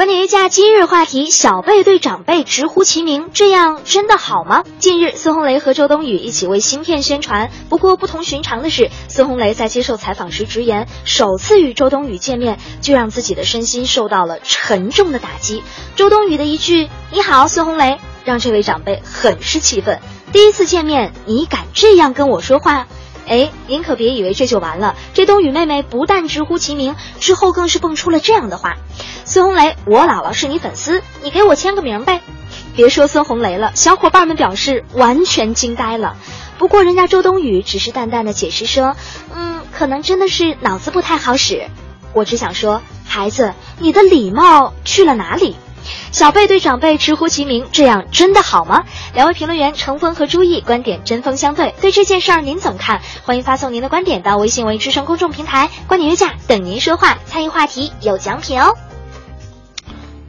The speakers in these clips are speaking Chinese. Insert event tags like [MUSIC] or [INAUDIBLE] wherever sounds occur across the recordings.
观点约架今日话题：小辈对长辈直呼其名，这样真的好吗？近日，孙红雷和周冬雨一起为新片宣传。不过不同寻常的是，孙红雷在接受采访时直言，首次与周冬雨见面就让自己的身心受到了沉重的打击。周冬雨的一句“你好，孙红雷”，让这位长辈很是气愤。第一次见面，你敢这样跟我说话？哎，您可别以为这就完了。这冬雨妹妹不但直呼其名，之后更是蹦出了这样的话：“孙红雷，我姥姥是你粉丝，你给我签个名呗。”别说孙红雷了，小伙伴们表示完全惊呆了。不过人家周冬雨只是淡淡的解释说：“嗯，可能真的是脑子不太好使。”我只想说，孩子，你的礼貌去了哪里？小辈对长辈直呼其名，这样真的好吗？两位评论员程峰和朱毅观点针锋相对，对这件事儿您怎么看？欢迎发送您的观点到微信为之声公众平台“观点约架”，等您说话，参与话题有奖品哦。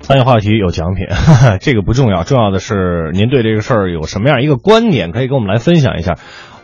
参与话题有奖品，[LAUGHS] 这个不重要，重要的是您对这个事儿有什么样一个观点，可以跟我们来分享一下。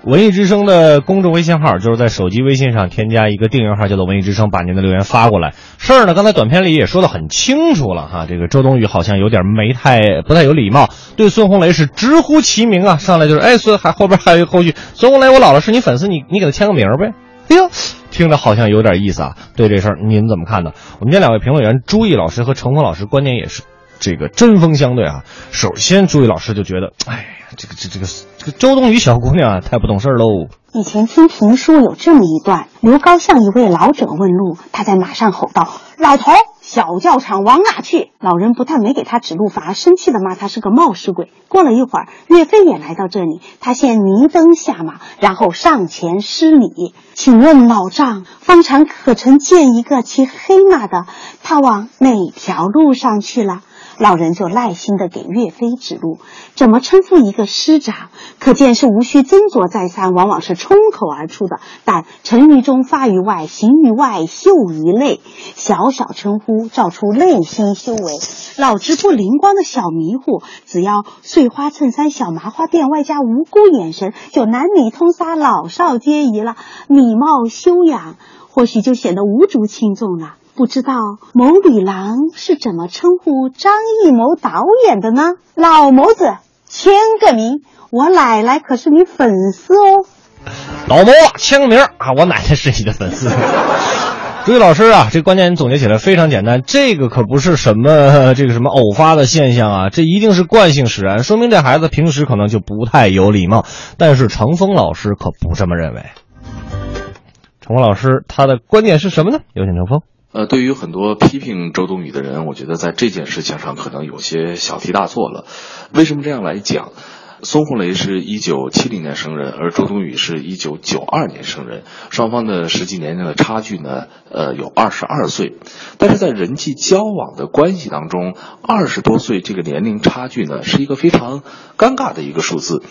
文艺之声的公众微信号就是在手机微信上添加一个订阅号，叫做文艺之声，把您的留言发过来。事儿呢，刚才短片里也说的很清楚了哈，这个周冬雨好像有点没太不太有礼貌，对孙红雷是直呼其名啊，上来就是哎孙还后边还有一个后续，孙红雷我姥姥是你粉丝，你你给他签个名呗。哎呦，听着好像有点意思啊。对这事儿您怎么看呢？我们家两位评论员朱毅老师和程峰老师观点也是这个针锋相对啊。首先，朱毅老师就觉得，哎呀，这个这这个这个周冬雨小姑娘啊，太不懂事儿喽。以前听评书有这么一段：刘高向一位老者问路，他在马上吼道：“老头，小教场往哪去？”老人不但没给他指路，反而生气的骂他是个冒失鬼。过了一会儿，岳飞也来到这里，他先明灯下马，然后上前施礼：“请问老丈，方长可曾见一个骑黑马的？他往哪条路上去了？”老人就耐心地给岳飞指路，怎么称呼一个师长，可见是无需斟酌再三，往往是冲口而出的。但成于中发于外，行于外，秀于内，小小称呼照出内心修为。脑子不灵光的小迷糊，只要碎花衬衫、小麻花辫，外加无辜眼神，就男女通杀，老少皆宜了。礼貌修养，或许就显得无足轻重了。不知道某女郎是怎么称呼张艺谋导演的呢？老谋子，签个名，我奶奶可是你粉丝哦。老谋，签个名啊，我奶奶是你的粉丝。[LAUGHS] 朱毅老师啊，这个观点总结起来非常简单，这个可不是什么 [LAUGHS] 这个什么偶发的现象啊，这一定是惯性使然，说明这孩子平时可能就不太有礼貌。但是程峰老师可不这么认为。程峰老师他的观点是什么呢？有请程峰。呃，对于很多批评周冬雨的人，我觉得在这件事情上可能有些小题大做了。为什么这样来讲？孙红雷是一九七零年生人，而周冬雨是一九九二年生人，双方的实际年龄的差距呢，呃，有二十二岁。但是在人际交往的关系当中，二十多岁这个年龄差距呢，是一个非常尴尬的一个数字。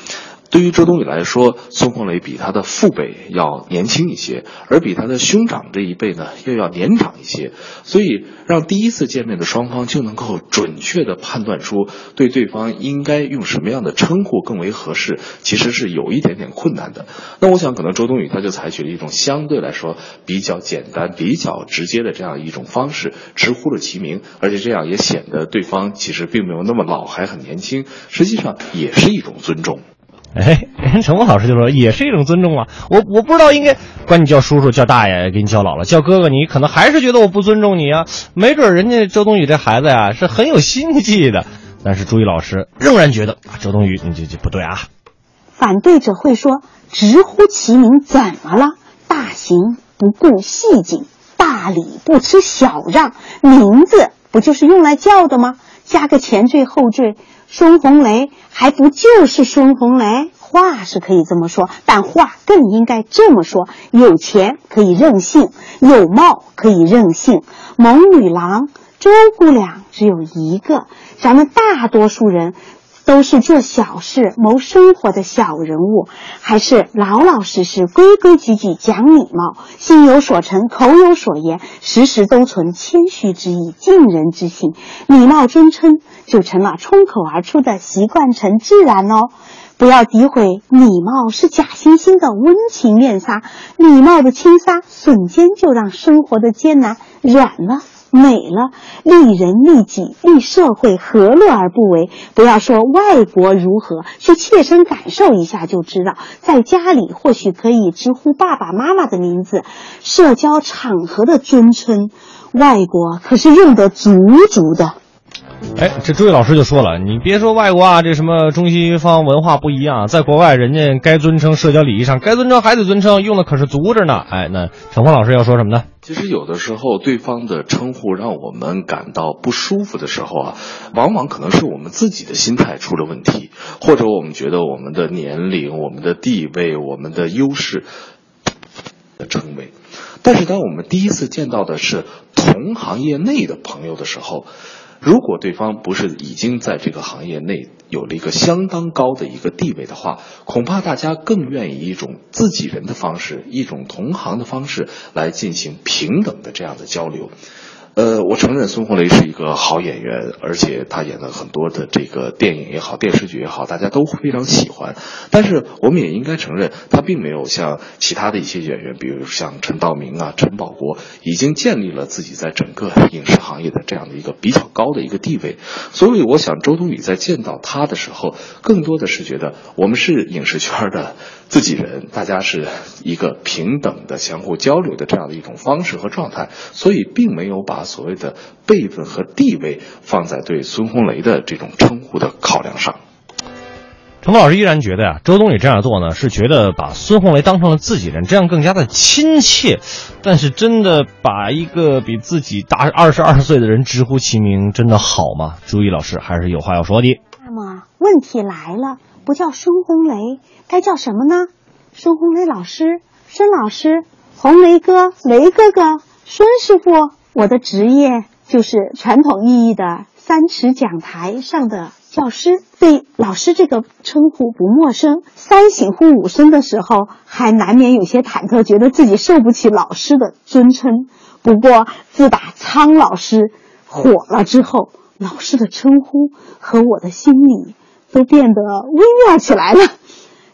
对于周冬雨来说，孙红雷比他的父辈要年轻一些，而比他的兄长这一辈呢又要年长一些，所以让第一次见面的双方就能够准确地判断出对对方应该用什么样的称呼更为合适，其实是有一点点困难的。那我想，可能周冬雨他就采取了一种相对来说比较简单、比较直接的这样一种方式，直呼了其名，而且这样也显得对方其实并没有那么老，还很年轻，实际上也是一种尊重。哎，人陈峰老师就说也是一种尊重啊，我我不知道应该管你叫叔叔、叫大爷，给你叫姥姥、叫哥哥，你可能还是觉得我不尊重你啊。没准人家周冬雨这孩子呀是很有心计的，但是朱毅老师仍然觉得周冬雨你这这不对啊。反对者会说：直呼其名怎么了？大行不顾细谨，大礼不吃小让，名字不就是用来叫的吗？加个前缀后缀。孙红雷还不就是孙红雷？话是可以这么说，但话更应该这么说：有钱可以任性，有貌可以任性。猛女郎周姑娘只有一个，咱们大多数人都是做小事、谋生活的小人物，还是老老实实、规规矩矩、讲礼貌，心有所成、口有所言，时时都存谦虚之意、敬人之心，礼貌尊称就成了冲口而出的习惯成自然哦。不要诋毁，礼貌是假惺惺的温情面纱，礼貌的轻纱瞬间就让生活的艰难软了。美了，利人利己利社会，何乐而不为？不要说外国如何，去切身感受一下就知道。在家里或许可以直呼爸爸妈妈的名字，社交场合的尊称，外国可是用得足足的。哎，这朱毅老师就说了，你别说外国啊，这什么中西方文化不一样，在国外人家该尊称社交礼仪上该尊称还得尊称，用的可是足着呢。哎，那陈峰老师要说什么呢？其实有的时候，对方的称呼让我们感到不舒服的时候啊，往往可能是我们自己的心态出了问题，或者我们觉得我们的年龄、我们的地位、我们的优势的称谓。但是，当我们第一次见到的是同行业内的朋友的时候，如果对方不是已经在这个行业内有了一个相当高的一个地位的话，恐怕大家更愿意一种自己人的方式，一种同行的方式来进行平等的这样的交流。呃，我承认孙红雷是一个好演员，而且他演的很多的这个电影也好，电视剧也好，大家都非常喜欢。但是我们也应该承认，他并没有像其他的一些演员，比如像陈道明啊、陈宝国，已经建立了自己在整个影视行业的这样的一个比较高的一个地位。所以，我想周冬雨在见到他的时候，更多的是觉得我们是影视圈的自己人，大家是一个平等的、相互交流的这样的一种方式和状态，所以并没有把。所谓的辈分和地位放在对孙红雷的这种称呼的考量上，陈老师依然觉得呀，周冬雨这样做呢，是觉得把孙红雷当成了自己人，这样更加的亲切。但是，真的把一个比自己大二十二岁的人直呼其名，真的好吗？朱毅老师还是有话要说的。那么问题来了，不叫孙红雷，该叫什么呢？孙红雷老师、孙老师、红雷哥、雷哥哥、孙师傅。我的职业就是传统意义的三尺讲台上的教师，对老师这个称呼不陌生。三省吾五孙的时候，还难免有些忐忑，觉得自己受不起老师的尊称。不过，自打苍老师火了之后，老师的称呼和我的心里都变得微妙起来了。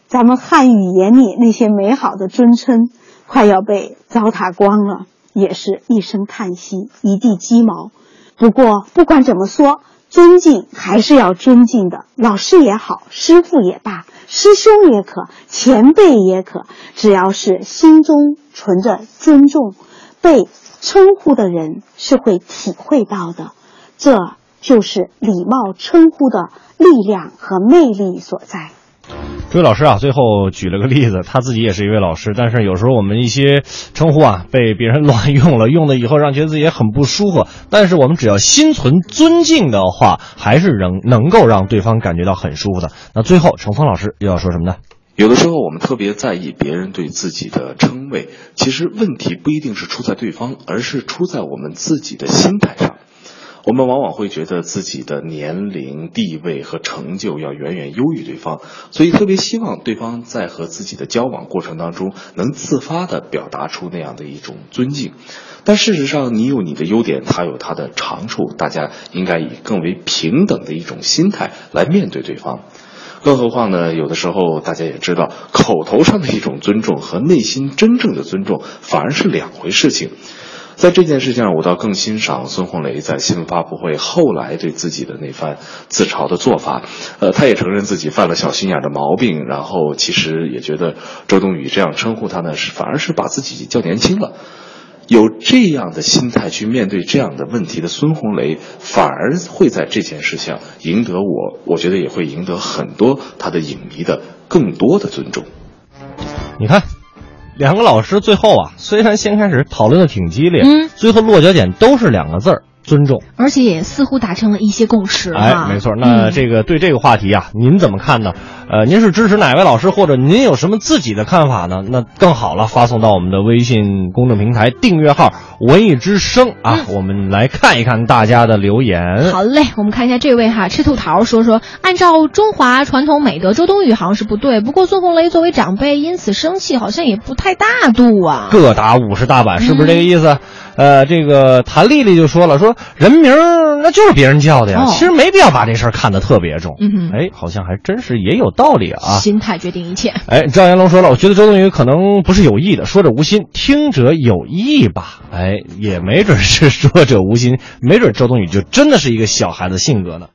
咱们汉语言里那些美好的尊称，快要被糟蹋光了。也是一声叹息，一地鸡毛。不过不管怎么说，尊敬还是要尊敬的。老师也好，师傅也罢，师兄也可，前辈也可，只要是心中存着尊重，被称呼的人是会体会到的。这就是礼貌称呼的力量和魅力所在。这位老师啊，最后举了个例子，他自己也是一位老师，但是有时候我们一些称呼啊被别人乱用了，用了以后让觉得自己也很不舒服。但是我们只要心存尊敬的话，还是能能够让对方感觉到很舒服的。那最后，程峰老师又要说什么呢？有的时候我们特别在意别人对自己的称谓，其实问题不一定是出在对方，而是出在我们自己的心态上。我们往往会觉得自己的年龄、地位和成就要远远优于对方，所以特别希望对方在和自己的交往过程当中能自发的表达出那样的一种尊敬。但事实上，你有你的优点，他有他的长处，大家应该以更为平等的一种心态来面对对方。更何况呢，有的时候大家也知道，口头上的一种尊重和内心真正的尊重反而是两回事情。在这件事情上，我倒更欣赏孙红雷在新闻发布会后来对自己的那番自嘲的做法。呃，他也承认自己犯了小心眼的毛病，然后其实也觉得周冬雨这样称呼他呢，是反而是把自己叫年轻了。有这样的心态去面对这样的问题的孙红雷，反而会在这件事情上赢得我，我觉得也会赢得很多他的影迷的更多的尊重。你看。两个老师最后啊，虽然先开始讨论的挺激烈，嗯，最后落脚点都是两个字儿：尊重，而且也似乎达成了一些共识。哎，没错。那这个对这个话题啊，您怎么看呢？呃，您是支持哪位老师，或者您有什么自己的看法呢？那更好了，发送到我们的微信公众平台订阅号文艺之声啊，我们来看一看大家的留言。好嘞，我们看一下这位哈，吃兔桃说说，按照中华传统美德，周冬雨好像是不对，不过孙红雷作为长辈，因此生气好像也不太大度啊。各打五十大板，是不是这个意思？呃，这个谭丽丽就说了，说人名儿那就是别人叫的呀，哦其实没必要把这事儿看得特别重。嗯哎，好像还真是也有道理啊。心态决定一切。哎，赵岩龙说了，我觉得周冬雨可能不是有意的，说者无心，听者有意吧。哎，也没准是说者无心，没准周冬雨就真的是一个小孩子性格呢。